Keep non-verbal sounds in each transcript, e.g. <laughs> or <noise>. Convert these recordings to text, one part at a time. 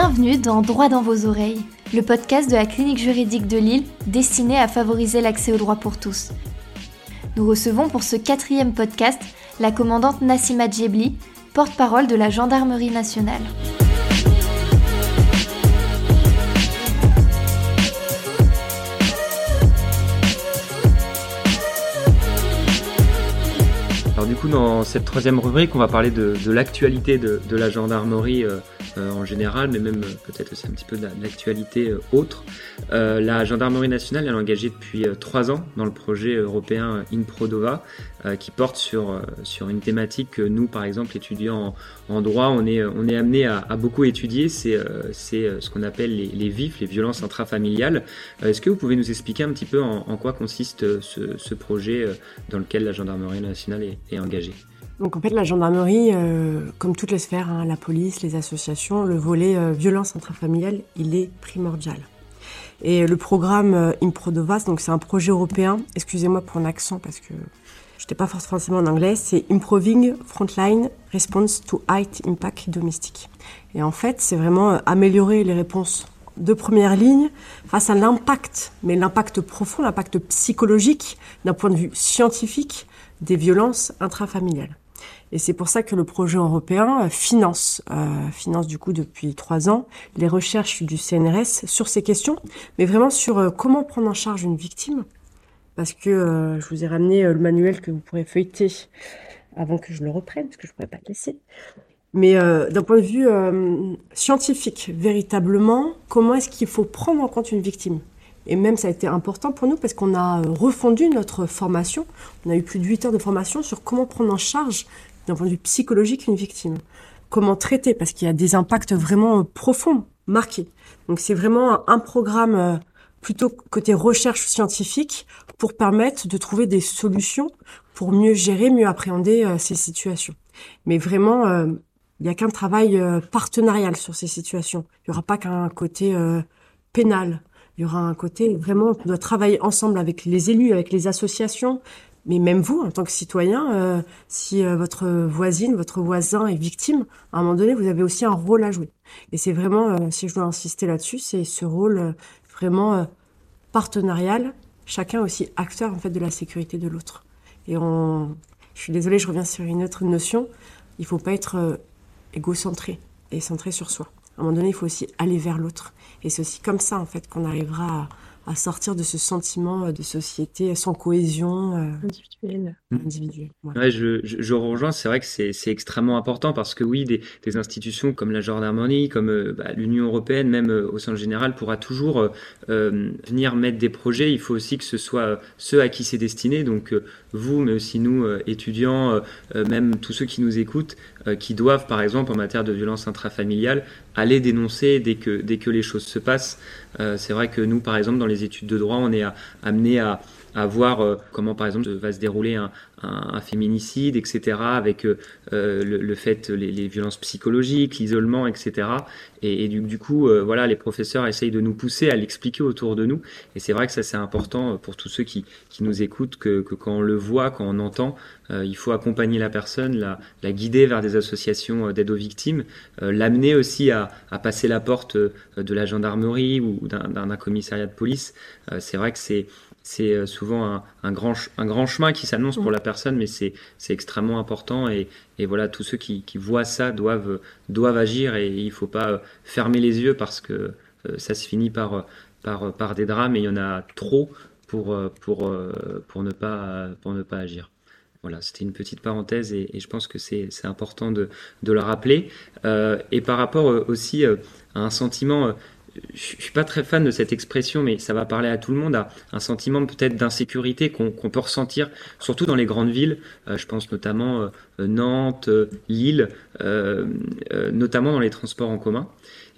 Bienvenue dans Droit dans vos oreilles, le podcast de la clinique juridique de Lille destiné à favoriser l'accès au droit pour tous. Nous recevons pour ce quatrième podcast la commandante Nassima Djebli, porte-parole de la Gendarmerie nationale. Alors du coup, dans cette troisième rubrique, on va parler de, l'actualité de, la gendarmerie. Euh, en général, mais même euh, peut-être aussi un petit peu de l'actualité euh, autre. la gendarmerie nationale elle est engagée depuis trois ans dans le projet européen InProdova, qui porte sur sur une thématique que nous, par exemple, étudiants en, droit, on est on est amené à, beaucoup étudier. C'est ce qu'on appelle les, les, VIF, les violences intrafamiliales. Est-ce que vous pouvez nous expliquer un petit peu en, quoi consiste ce, projet dans lequel la gendarmerie nationale est engagée? Donc en fait, la gendarmerie, euh, comme toutes les sphères, hein, la police, les associations, le volet euh, violence intrafamiliale, il est primordial. Et le programme euh, Improdovas, donc c'est un projet européen. Excusez-moi pour un accent parce que je n'étais pas forcément en anglais. C'est Improving Frontline Response to High Impact Domestic. Et en fait, c'est vraiment améliorer les réponses de première ligne face à l'impact, mais l'impact profond, l'impact psychologique d'un point de vue scientifique des violences intrafamiliales. Et c'est pour ça que le projet européen euh, finance, euh, finance du coup depuis trois ans, les recherches du CNRS sur ces questions, mais vraiment sur euh, comment prendre en charge une victime. Parce que je vous ai ramené le manuel que vous pourrez feuilleter avant que je le reprenne, parce que je ne pourrais pas le laisser. Mais d'un point de vue scientifique, véritablement, comment est-ce qu'il faut prendre en compte une victime? Et même ça a été important pour nous parce qu'on a refondu notre formation. On a eu plus de 8 heures de formation sur comment prendre en charge d'un point de vue psychologique une victime. Comment traiter, parce qu'il y a des impacts vraiment profonds, marqués. Donc c'est vraiment un programme euh, plutôt côté recherche scientifique pour permettre de trouver des solutions pour mieux gérer, mieux appréhender euh, ces situations. Mais vraiment, euh, il n'y a qu'un travail partenarial sur ces situations. Il n'y aura pas qu'un côté pénal. Il y aura un côté vraiment, on doit travailler ensemble avec les élus, avec les associations, mais même vous, en tant que citoyen, euh, si euh, votre voisine, votre voisin est victime, à un moment donné, vous avez aussi un rôle à jouer. Et c'est vraiment, euh, si je dois insister là-dessus, c'est ce rôle vraiment partenarial, chacun aussi acteur en fait de la sécurité de l'autre. Et on, je suis désolée, je reviens sur une autre notion. Il faut pas être égocentré et centré sur soi. À un moment donné, il faut aussi aller vers l'autre. Et c'est aussi comme ça en fait qu'on arrivera à sortir de ce sentiment euh, de société sans cohésion euh, individuelle. Ouais. je, je, rejoins, c'est vrai que c'est extrêmement important parce que oui, des, des institutions comme la gendarmerie, comme euh, bah, l'Union européenne, même au sens général, pourra toujours venir mettre des projets. Il faut aussi que ce soit ceux à qui c'est destiné, donc vous, mais aussi nous, étudiants, même tous ceux qui nous écoutent, qui doivent, par exemple, en matière de violence intrafamiliale, aller dénoncer dès que, dès que les choses se passent. C'est vrai que nous, par exemple, dans les études de droit, on est amené à, à voir euh, comment par exemple va se dérouler un, un, féminicide, etc., avec euh, euh, le, fait, les, violences psychologiques, l'isolement, etc. Et, du, coup, voilà, les professeurs essayent de nous pousser à l'expliquer autour de nous. Et c'est vrai que ça c'est important pour tous ceux qui, qui nous écoutent, que, que, quand on le voit, quand on entend, il faut accompagner la personne, la, la guider vers des associations d'aide aux victimes, l'amener aussi à, à, passer la porte de la gendarmerie ou d'un commissariat de police. c'est vrai que c'est c'est euh, souvent un, grand, un grand chemin qui s'annonce pour mm. la personne, mais c'est extrêmement important. Et, voilà, tous ceux qui, voient ça doivent, doivent agir et il ne faut pas euh, fermer les yeux parce que euh, ça se finit par, par, par des drames et il y en a trop pour, pour, pour, ne, pas, pour ne pas agir. Voilà, c'était une petite parenthèse et, je pense que c'est important de, de, le rappeler. et par rapport aussi à un sentiment je suis pas très fan de cette expression, mais ça va parler à tout le monde, à un sentiment peut-être d'insécurité qu'on peut ressentir, surtout dans les grandes villes. Euh, je pense notamment euh, Nantes, euh, Lille, notamment dans les transports en commun.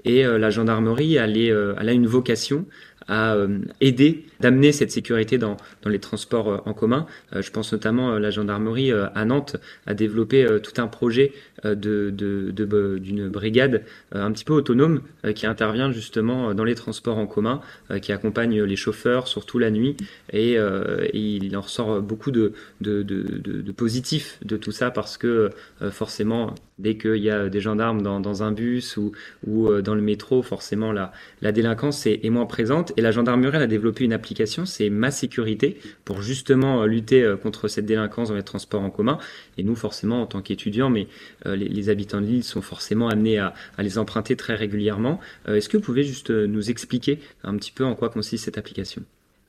Et la gendarmerie, elle a une vocation à euh, aider, d'amener cette sécurité dans, les transports euh, en commun. Euh, je pense notamment à la gendarmerie à Nantes a développé tout un projet de, d'une brigade un petit peu autonome qui intervient justement dans les transports en commun, qui accompagne les chauffeurs, surtout la nuit, et, il en ressort beaucoup de, de, de, positifs de tout ça parce que forcément dès qu'il y a des gendarmes dans, un bus ou, dans le métro, forcément la, délinquance est, moins présente. Et la gendarmerie a développé une application, c'est Ma Sécurité, pour justement lutter contre cette délinquance dans les transports en commun. Et nous, forcément, en tant qu'étudiants, mais les, les, habitants de l'île sont forcément amenés à, les emprunter très régulièrement. Est-ce que vous pouvez juste nous expliquer un petit peu en quoi consiste cette application?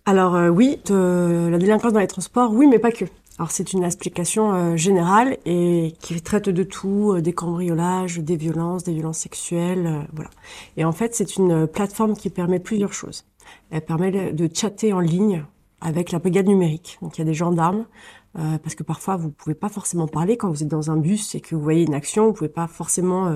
Alors euh, oui, la délinquance dans les transports, oui, mais pas que. Alors c'est une application euh, générale et qui traite de tout, euh, des cambriolages, des violences, des violences sexuelles, voilà. Et en fait, c'est une plateforme qui permet plusieurs choses. Elle permet de chatter en ligne avec la brigade numérique. Donc il y a des gendarmes euh, parce que parfois vous pouvez pas forcément parler quand vous êtes dans un bus et que vous voyez une action, vous pouvez pas forcément euh,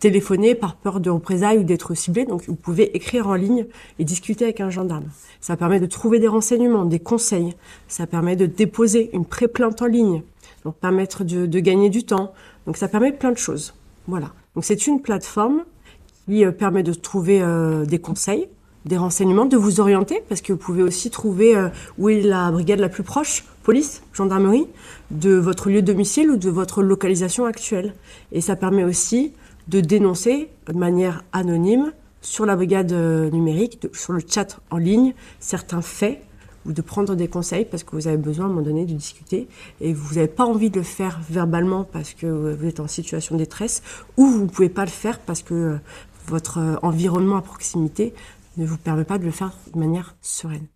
téléphoner par peur de représailles ou d'être ciblé. Donc vous pouvez écrire en ligne et discuter avec un gendarme. Ça permet de trouver des renseignements, des conseils. Ça permet de déposer une pré-plainte en ligne, donc permettre de, de, gagner du temps. Donc ça permet plein de choses. Voilà. Donc c'est une plateforme qui euh, permet de trouver des conseils des renseignements, de vous orienter, parce que vous pouvez aussi trouver euh, où est la brigade la plus proche, police, gendarmerie, de votre lieu de domicile ou de votre localisation actuelle. Et ça permet aussi de dénoncer de manière anonyme sur la brigade euh, numérique, sur le chat en ligne, certains faits ou de prendre des conseils parce que vous avez besoin à un moment donné de discuter et vous n'avez pas envie de le faire verbalement parce que vous êtes en situation de détresse ou vous ne pouvez pas le faire parce que euh, votre environnement à proximité ne vous permet pas de le faire de manière sereine.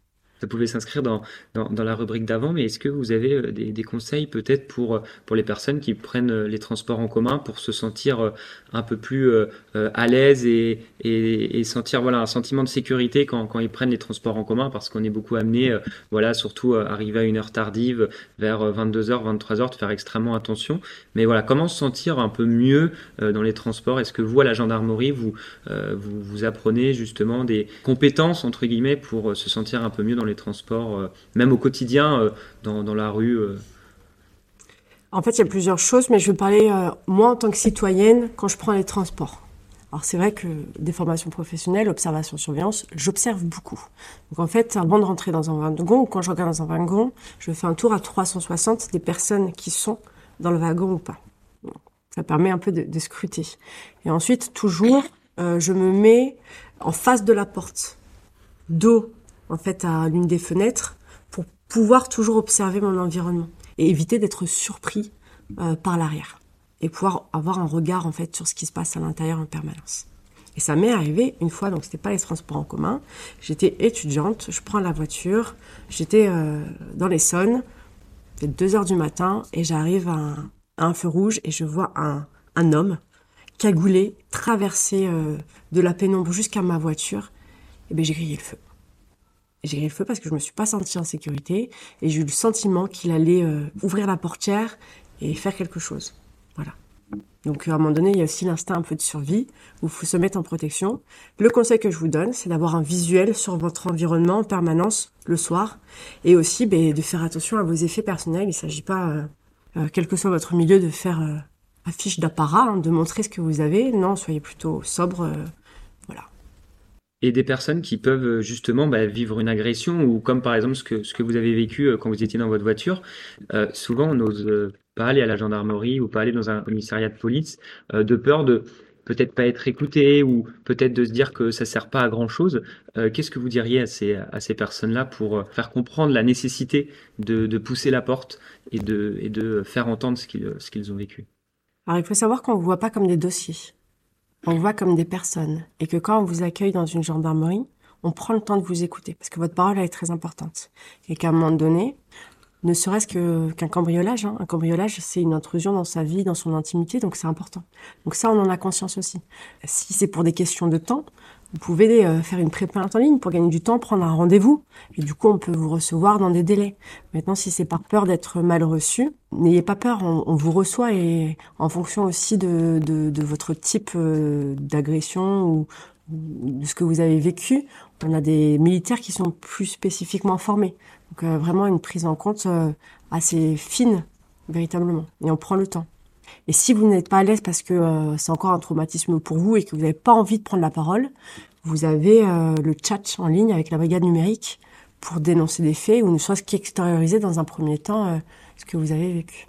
Ça pouvait s'inscrire dans, dans, la rubrique d'avant, mais est-ce que vous avez euh, des, des conseils peut-être pour, euh, pour les personnes qui prennent euh, les transports en commun pour se sentir un peu plus à l'aise et, et, et, sentir voilà, un sentiment de sécurité quand, quand ils prennent les transports en commun? Parce qu'on est beaucoup amené, voilà, surtout arriver à une heure tardive, vers 22h, 23h, de faire extrêmement attention. Mais voilà, comment se sentir un peu mieux dans les transports? Est-ce que vous, à la gendarmerie, vous, vous, vous apprenez justement des compétences, entre guillemets, pour se sentir un peu mieux dans les transports, euh, même au quotidien, euh, dans, dans, la rue euh. En fait, il y a plusieurs choses, mais je vais parler, moi, en tant que citoyenne, quand je prends les transports. Alors c'est vrai que des formations professionnelles, observation, surveillance, j'observe beaucoup. Donc en fait, avant de rentrer dans un wagon, quand je regarde dans un wagon, je fais un tour à 360 des personnes qui sont dans le wagon ou pas. Ça permet un peu de, scruter. Et ensuite, toujours, je me mets en face de la porte, dos en fait à l'une des fenêtres pour pouvoir toujours observer mon environnement et éviter d'être surpris euh, par l'arrière et pouvoir avoir un regard en fait sur ce qui se passe à l'intérieur en permanence. Et ça m'est arrivé une fois, donc c'était pas les transports en commun. J'étais étudiante, je prends la voiture, j'étais euh, dans l'Essonne, c'est 2 heures du matin, et j'arrive à, un feu rouge et je vois un, homme cagoulé traverser euh, de la pénombre jusqu'à ma voiture. Et ben j'ai grillé le feu. J'ai le feu parce que je me suis pas sentie en sécurité et j'ai eu le sentiment qu'il allait euh, ouvrir la portière et faire quelque chose. Voilà. Donc à un moment donné, il y a aussi l'instinct un peu de survie où il faut se mettre en protection. Le conseil que je vous donne, c'est d'avoir un visuel sur votre environnement en permanence le soir et aussi ben, de faire attention à vos effets personnels. Il ne s'agit pas, euh, euh, quel que soit votre milieu, de faire euh, affiche d'apparat, hein, de montrer ce que vous avez. Non, soyez plutôt sobre. Et des personnes qui peuvent euh, justement bah, vivre une agression ou comme par exemple ce que, ce que vous avez vécu euh, quand vous étiez dans votre voiture, euh, souvent on n'ose pas aller à la gendarmerie ou pas aller dans un commissariat de police de peur de peut-être pas être écouté ou peut-être de se dire que ça sert pas à grand chose. Qu'est-ce que vous diriez à ces, à ces personnes-là pour faire comprendre la nécessité de, de pousser la porte et de, et de faire entendre ce qu'ils qu'ils ont vécu? Alors il faut savoir qu'on ne voit pas comme des dossiers on voit comme des personnes et que quand on vous accueille dans une gendarmerie, on prend le temps de vous écouter parce que votre parole est très importante et qu'à un moment donné, ne serait-ce que qu'un cambriolage, hein, un cambriolage, c'est une intrusion dans sa vie, dans son intimité, donc c'est important. Donc ça, on en a conscience aussi. Si c'est pour des questions de temps, vous pouvez euh, faire une pré-plainte en ligne pour gagner du temps, prendre un rendez-vous, et du coup, on peut vous recevoir dans des délais. Maintenant, si c'est par peur d'être mal reçu, n'ayez pas peur, on, on, vous reçoit et en fonction aussi de, de, de votre type euh, d'agression ou de ce que vous avez vécu, on a des militaires qui sont plus spécifiquement formés. Donc euh, vraiment une prise en compte euh, assez fine, véritablement. Et on prend le temps. Et si vous n'êtes pas à l'aise parce que euh, c'est encore un traumatisme pour vous et que vous n'avez pas envie de prendre la parole, vous avez euh, le chat en ligne avec la brigade numérique pour dénoncer des faits ou ne serait-ce qu'extérioriser dans un premier temps euh, ce que vous avez vécu.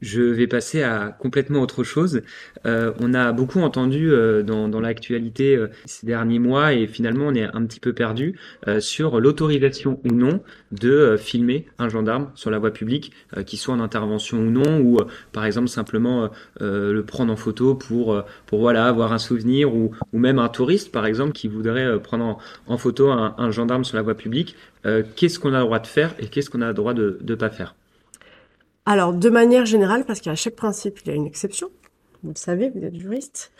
Je vais passer à complètement autre chose. Euh, on a beaucoup entendu euh, dans, dans l'actualité euh, ces derniers mois et finalement on est un petit peu perdu sur l'autorisation ou non de filmer un gendarme sur la voie publique, qu'il soit en intervention ou non, ou par exemple simplement le prendre en photo pour pour voilà avoir un souvenir, ou, même un touriste par exemple qui voudrait prendre en, en photo un, un, gendarme sur la voie publique. qu'est-ce qu'on a le droit de faire et qu'est-ce qu'on a le droit de ne pas faire? Alors, de manière générale, parce qu'à chaque principe, il y a une exception, vous le savez, vous êtes juriste,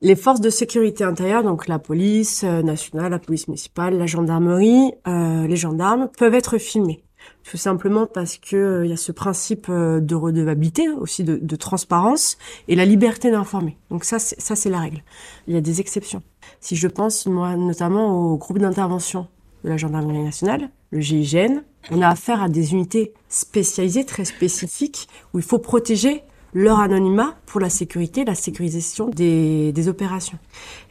les forces de sécurité intérieure, donc la police euh, nationale, la police municipale, la gendarmerie, euh, les gendarmes, peuvent être filmés. Tout simplement parce que euh, il y a ce principe euh, de redevabilité, aussi de, de transparence, et la liberté d'informer. Donc ça, ça c'est la règle. Il y a des exceptions. Si je pense, moi, notamment au groupe d'intervention de la gendarmerie nationale, le GIGN, on a affaire à des unités spécialisées, très spécifiques, où il faut protéger leur anonymat pour la sécurité, la sécurisation des, opérations.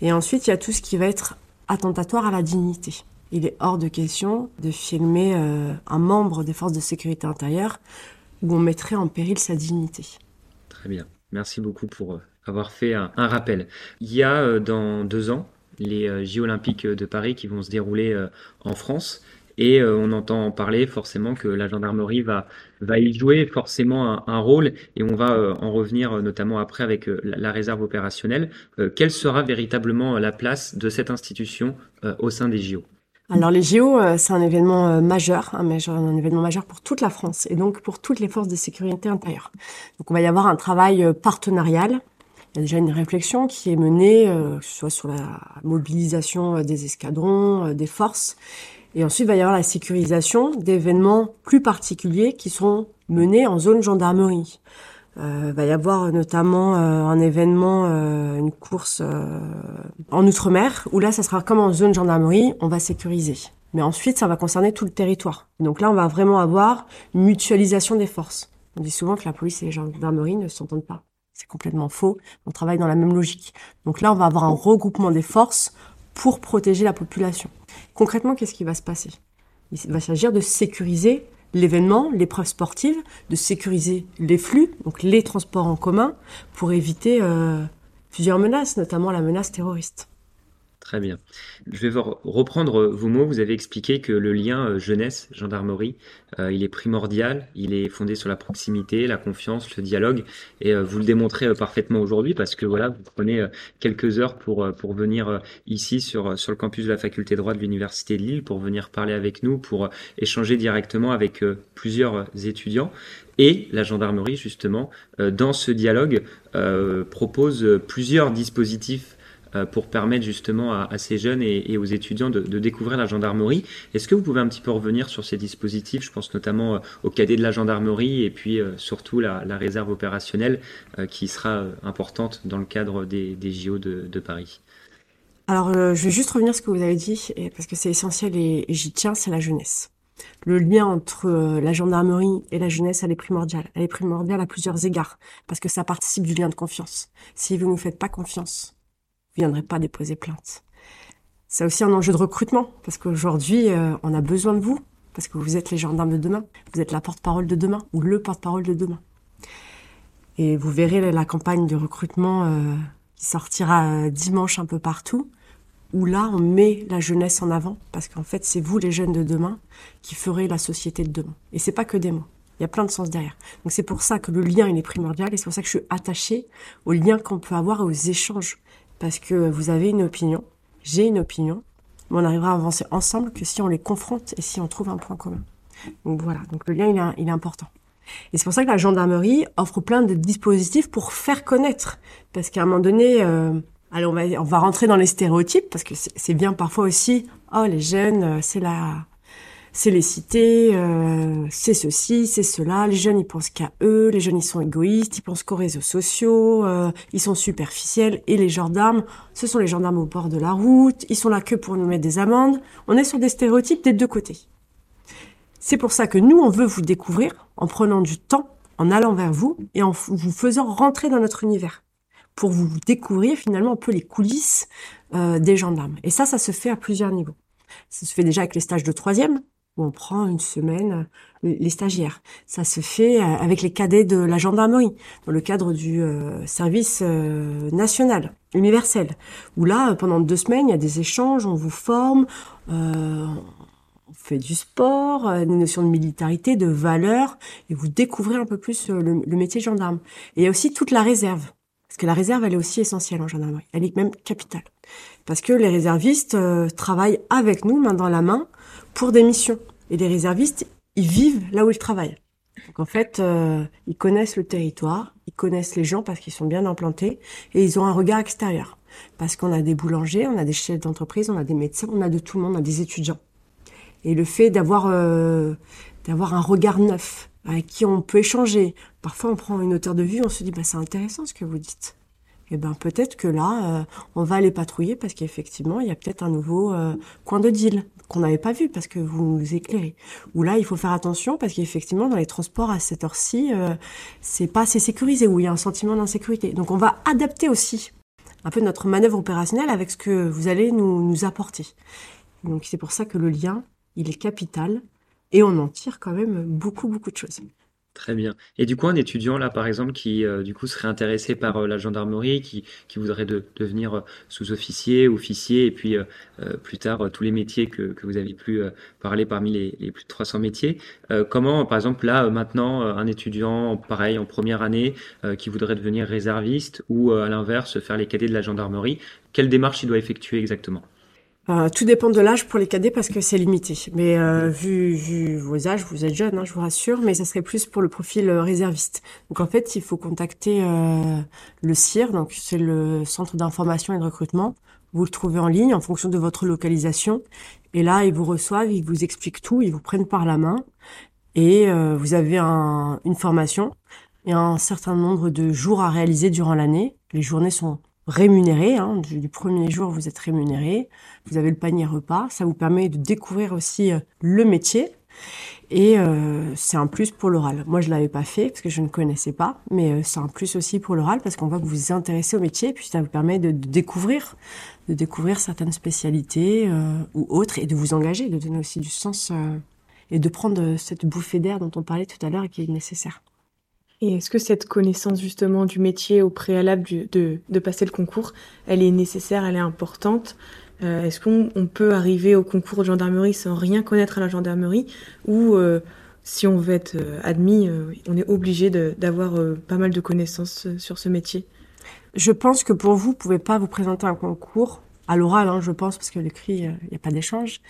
Et ensuite, il y a tout ce qui va être attentatoire à la dignité. Il est hors de question de filmer euh, un membre des forces de sécurité intérieure où on mettrait en péril sa dignité. Très bien. Merci beaucoup pour euh, avoir fait un, un rappel. Il y a euh, dans deux ans les Jeux olympiques de Paris qui vont se dérouler en France. Et euh, on entend parler forcément que la gendarmerie va, va y jouer forcément un, rôle et on va euh, en revenir euh, notamment après avec la, réserve opérationnelle. quelle sera véritablement la place de cette institution au sein des JO alors les JO, c'est un événement majeur, un, majeur, un événement majeur pour toute la France et donc pour toutes les forces de sécurité intérieure. Donc on va y avoir un travail partenarial il y a déjà une réflexion qui est menée, que ce soit sur la mobilisation des escadrons, des forces, et ensuite, il va y avoir la sécurisation d'événements plus particuliers qui seront menés en zone gendarmerie. Euh, il va y avoir notamment euh, un événement, euh, une course euh, en Outre-mer, où là, ça sera comme en zone gendarmerie, on va sécuriser. Mais ensuite, ça va concerner tout le territoire. Donc là, on va vraiment avoir une mutualisation des forces. On dit souvent que la police et les gendarmeries ne s'entendent pas. C'est complètement faux. On travaille dans la même logique. Donc là, on va avoir un regroupement des forces pour protéger la population. Concrètement, qu'est-ce qui va se passer? Il va s'agir de sécuriser l'événement, l'épreuve sportive, de sécuriser les flux, donc les transports en commun, pour éviter euh, plusieurs menaces, notamment la menace terroriste. Très bien. Je vais reprendre vos mots. Vous avez expliqué que le lien euh, jeunesse-gendarmerie, euh, il est primordial, il est fondé sur la proximité, la confiance, le dialogue, et euh, vous le démontrez euh, parfaitement aujourd'hui parce que voilà, vous prenez euh, quelques heures pour euh, pour venir ici sur sur le campus de la faculté de droit de l'université de Lille pour venir parler avec nous, pour échanger directement avec plusieurs étudiants. Et la gendarmerie, justement, dans ce dialogue, propose plusieurs dispositifs euh, pour permettre justement à, à ces jeunes et, et, aux étudiants de, de découvrir la gendarmerie. Est-ce que vous pouvez un petit peu revenir sur ces dispositifs? Je pense notamment euh, au cadet de la gendarmerie et puis euh, surtout la, la, réserve opérationnelle qui sera importante dans le cadre des, des JO de, de Paris. Alors, euh, je vais juste revenir sur ce que vous avez dit, parce que c'est essentiel et, j'y tiens, c'est la jeunesse. Le lien entre euh, la gendarmerie et la jeunesse, elle est primordiale. Elle est primordiale à plusieurs égards, parce que ça participe du lien de confiance. Si vous ne nous faites pas confiance, viendrait pas déposer plainte. C'est aussi un enjeu de recrutement, parce qu'aujourd'hui, euh, on a besoin de vous, parce que vous êtes les gendarmes de demain, vous êtes la porte-parole de demain, ou le porte-parole de demain. Et vous verrez la campagne de recrutement euh, qui sortira euh, dimanche un peu partout, où là, on met la jeunesse en avant, parce qu'en fait, c'est vous, les jeunes de demain, qui ferez la société de demain. Et c'est pas que des mots. Il y a plein de sens derrière. Donc c'est pour ça que le lien, il est primordial, et c'est pour ça que je suis attachée aux liens qu'on peut avoir aux échanges parce que vous avez une opinion, j'ai une opinion, mais on arrivera à avancer ensemble que si on les confronte et si on trouve un point commun. Donc voilà, donc le lien il est, il est important. Et c'est pour ça que la gendarmerie offre plein de dispositifs pour faire connaître, parce qu'à un moment donné, euh, allez, on va, on va rentrer dans les stéréotypes, parce que c'est bien parfois aussi, oh les jeunes, euh, c'est la c'est les cités, euh, c'est ceci, c'est cela. Les jeunes, ils pensent qu'à eux. Les jeunes, ils sont égoïstes, ils pensent qu'aux réseaux sociaux, euh, ils sont superficiels. Et les gendarmes, ce sont les gendarmes au bord de la route. Ils sont là que pour nous mettre des amendes. On est sur des stéréotypes des deux côtés. C'est pour ça que nous, on veut vous découvrir en prenant du temps, en allant vers vous et en vous faisant rentrer dans notre univers pour vous découvrir finalement un peu les coulisses euh, des gendarmes. Et ça, ça se fait à plusieurs niveaux. Ça se fait déjà avec les stages de troisième, où on prend une semaine les stagiaires. Ça se fait avec les cadets de la gendarmerie, dans le cadre du service national, universel, où là, pendant deux semaines, il y a des échanges, on vous forme, on fait du sport, des notions de militarité, de valeur, et vous découvrez un peu plus le, le métier de gendarme. Et il y a aussi toute la réserve. Parce que la réserve, elle est aussi essentielle en gendarmerie. Elle est même capitale. Parce que les réservistes euh, travaillent avec nous, main dans la main, pour des missions. Et les réservistes, ils vivent là où ils travaillent. Donc en fait, euh, ils connaissent le territoire, ils connaissent les gens parce qu'ils sont bien implantés, et ils ont un regard extérieur. Parce qu'on a des boulangers, on a des chefs d'entreprise, on a des médecins, on a de tout le monde, on a des étudiants. Et le fait d'avoir euh, d'avoir un regard neuf, avec qui on peut échanger. Parfois, on prend une hauteur de vue, on se dit, bah, c'est intéressant ce que vous dites. Et eh ben peut-être que là, euh, on va aller patrouiller parce qu'effectivement, il y a peut-être un nouveau euh, coin de deal qu'on n'avait pas vu parce que vous nous éclairez. Ou là, il faut faire attention parce qu'effectivement, dans les transports à cette heure-ci, euh, c'est pas assez sécurisé ou il y a un sentiment d'insécurité. Donc, on va adapter aussi un peu notre manœuvre opérationnelle avec ce que vous allez nous, nous apporter. Donc, c'est pour ça que le lien, il est capital et on en tire quand même beaucoup, beaucoup de choses. Très bien. Et du coup, un étudiant là, par exemple, qui euh, du coup serait intéressé par euh, la gendarmerie, qui, voudrait devenir euh, sous-officier, officier, et puis plus tard tous les métiers que, vous avez pu parler parmi les, les, plus de 300 métiers. comment, par exemple, là maintenant, un étudiant, pareil, en première année, qui voudrait devenir réserviste, ou à l'inverse, faire les cadets de la gendarmerie, quelle démarche il doit effectuer exactement? Euh, tout dépend de l'âge pour les cadets parce que c'est limité. Mais euh, vu, vu vos âges, vous êtes jeune, hein, je vous rassure, mais ça serait plus pour le profil euh, réserviste. Donc en fait, il faut contacter euh, le CIR, donc c'est le Centre d'information et de recrutement. Vous le trouvez en ligne en fonction de votre localisation. Et là, ils vous reçoivent, ils vous expliquent tout, ils vous prennent par la main. Et euh, vous avez un, une formation et un certain nombre de jours à réaliser durant l'année. Les journées sont rémunéré. Hein, du, premier jour, vous êtes rémunéré. Vous avez le panier repas. Ça vous permet de découvrir aussi euh, le métier. Et euh, c'est un plus pour l'oral. Moi, je l'avais pas fait parce que je ne connaissais pas, mais euh, c'est un plus aussi pour l'oral parce qu'on voit que vous vous intéressez au métier, puis ça vous permet de, découvrir, de découvrir certaines spécialités ou autres, et de vous engager, de donner aussi du sens et de prendre cette bouffée d'air dont on parlait tout à l'heure et qui est nécessaire. Et est-ce que cette connaissance justement du métier au préalable de, passer le concours, elle est nécessaire, elle est importante euh, Est-ce qu'on peut arriver au concours de gendarmerie sans rien connaître à la gendarmerie Ou euh, si on veut être euh, admis, on est obligé d'avoir pas mal de connaissances sur ce métier? Je pense que pour vous, vous pouvez pas vous présenter un concours à l'oral, hein, je pense, parce que l'écrit, il n'y a pas d'échange,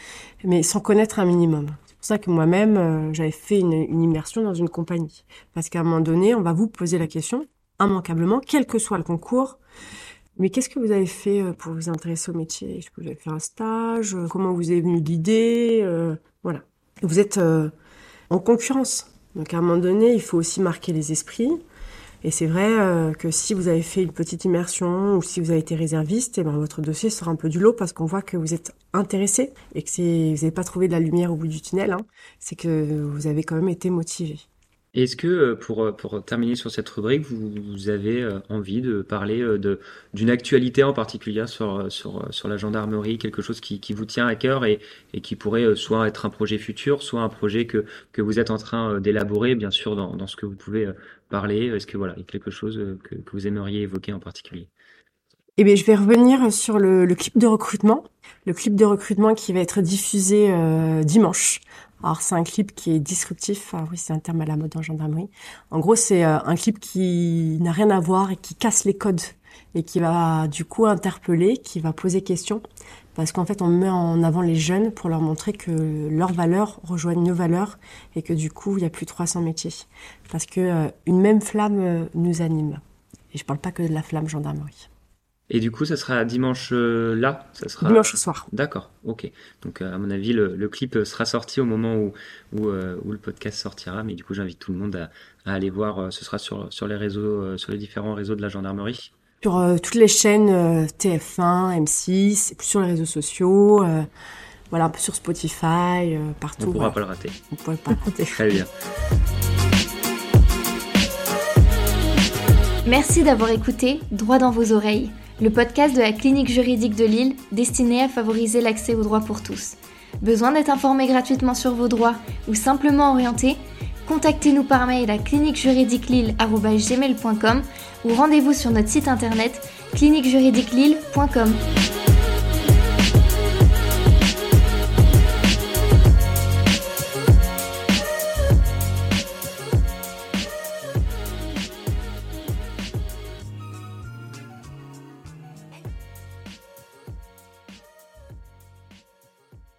mais sans connaître un minimum pour ça que moi-même, euh, j'avais fait une, immersion dans une compagnie. Parce qu'à un moment donné, on va vous poser la question, immanquablement, quel que soit le concours, mais qu'est-ce que vous avez fait euh, pour vous intéresser au métier? Est-ce que vous avez fait un stage? Comment vous est venue l'idée? Euh, Voilà. Vous êtes en concurrence. Donc à un moment donné, il faut aussi marquer les esprits. Et c'est vrai euh, que si vous avez fait une petite immersion ou si vous avez été réserviste, et eh ben votre dossier sera un peu du lot parce qu'on voit que vous êtes intéressé et que vous n'avez pas trouvé de la lumière au bout du tunnel. Hein. c'est que vous avez quand même été motivé. Est-ce que, euh, pour, euh, pour terminer sur cette rubrique, vous, avez euh, envie de parler d'une actualité en particulier sur, la gendarmerie, quelque chose qui, vous tient à cœur et, qui pourrait soit être un projet futur, soit un projet que, vous êtes en train d'élaborer, bien sûr, dans, ce que vous pouvez parler? Est-ce que voilà, il y a quelque chose que, vous aimeriez évoquer en particulier? Eh bien, je vais revenir sur le, clip de recrutement. Le clip de recrutement qui va être diffusé dimanche. Alors, c'est un clip qui est disruptif. Ah oui, c'est un terme à la mode en gendarmerie. En gros, c'est euh, un clip qui n'a rien à voir et qui casse les codes et qui va du coup interpeller, qui va poser question. Parce qu'en fait, on met en avant les jeunes pour leur montrer que leurs valeurs rejoignent nos valeurs et que du coup, il y a plus de 300 métiers. Parce que euh, une même flamme nous anime. Et je parle pas que de la flamme gendarmerie. Et du coup, ça sera dimanche euh, là ça sera... Dimanche soir. D'accord, ok. Donc, euh, à mon avis, le, clip sera sorti au moment où, où, euh, où, le podcast sortira. Mais du coup, j'invite tout le monde à, à, aller voir. ce sera sur, sur les réseaux, sur les différents réseaux de la gendarmerie. Sur toutes les chaînes TF1, M6, sur les réseaux sociaux. voilà, un peu sur Spotify, partout. On ne pourra pas le rater. On ne pourra pas le rater. <laughs> Très bien. Merci d'avoir écouté Droit dans vos oreilles le podcast de la clinique juridique de Lille destiné à favoriser l'accès au droit pour tous. Besoin d'être informé gratuitement sur vos droits ou simplement orienté? Contactez-nous par mail à cliniquejuridiquelille.com ou rendez-vous sur notre site internet cliniquejuridiquelille.com.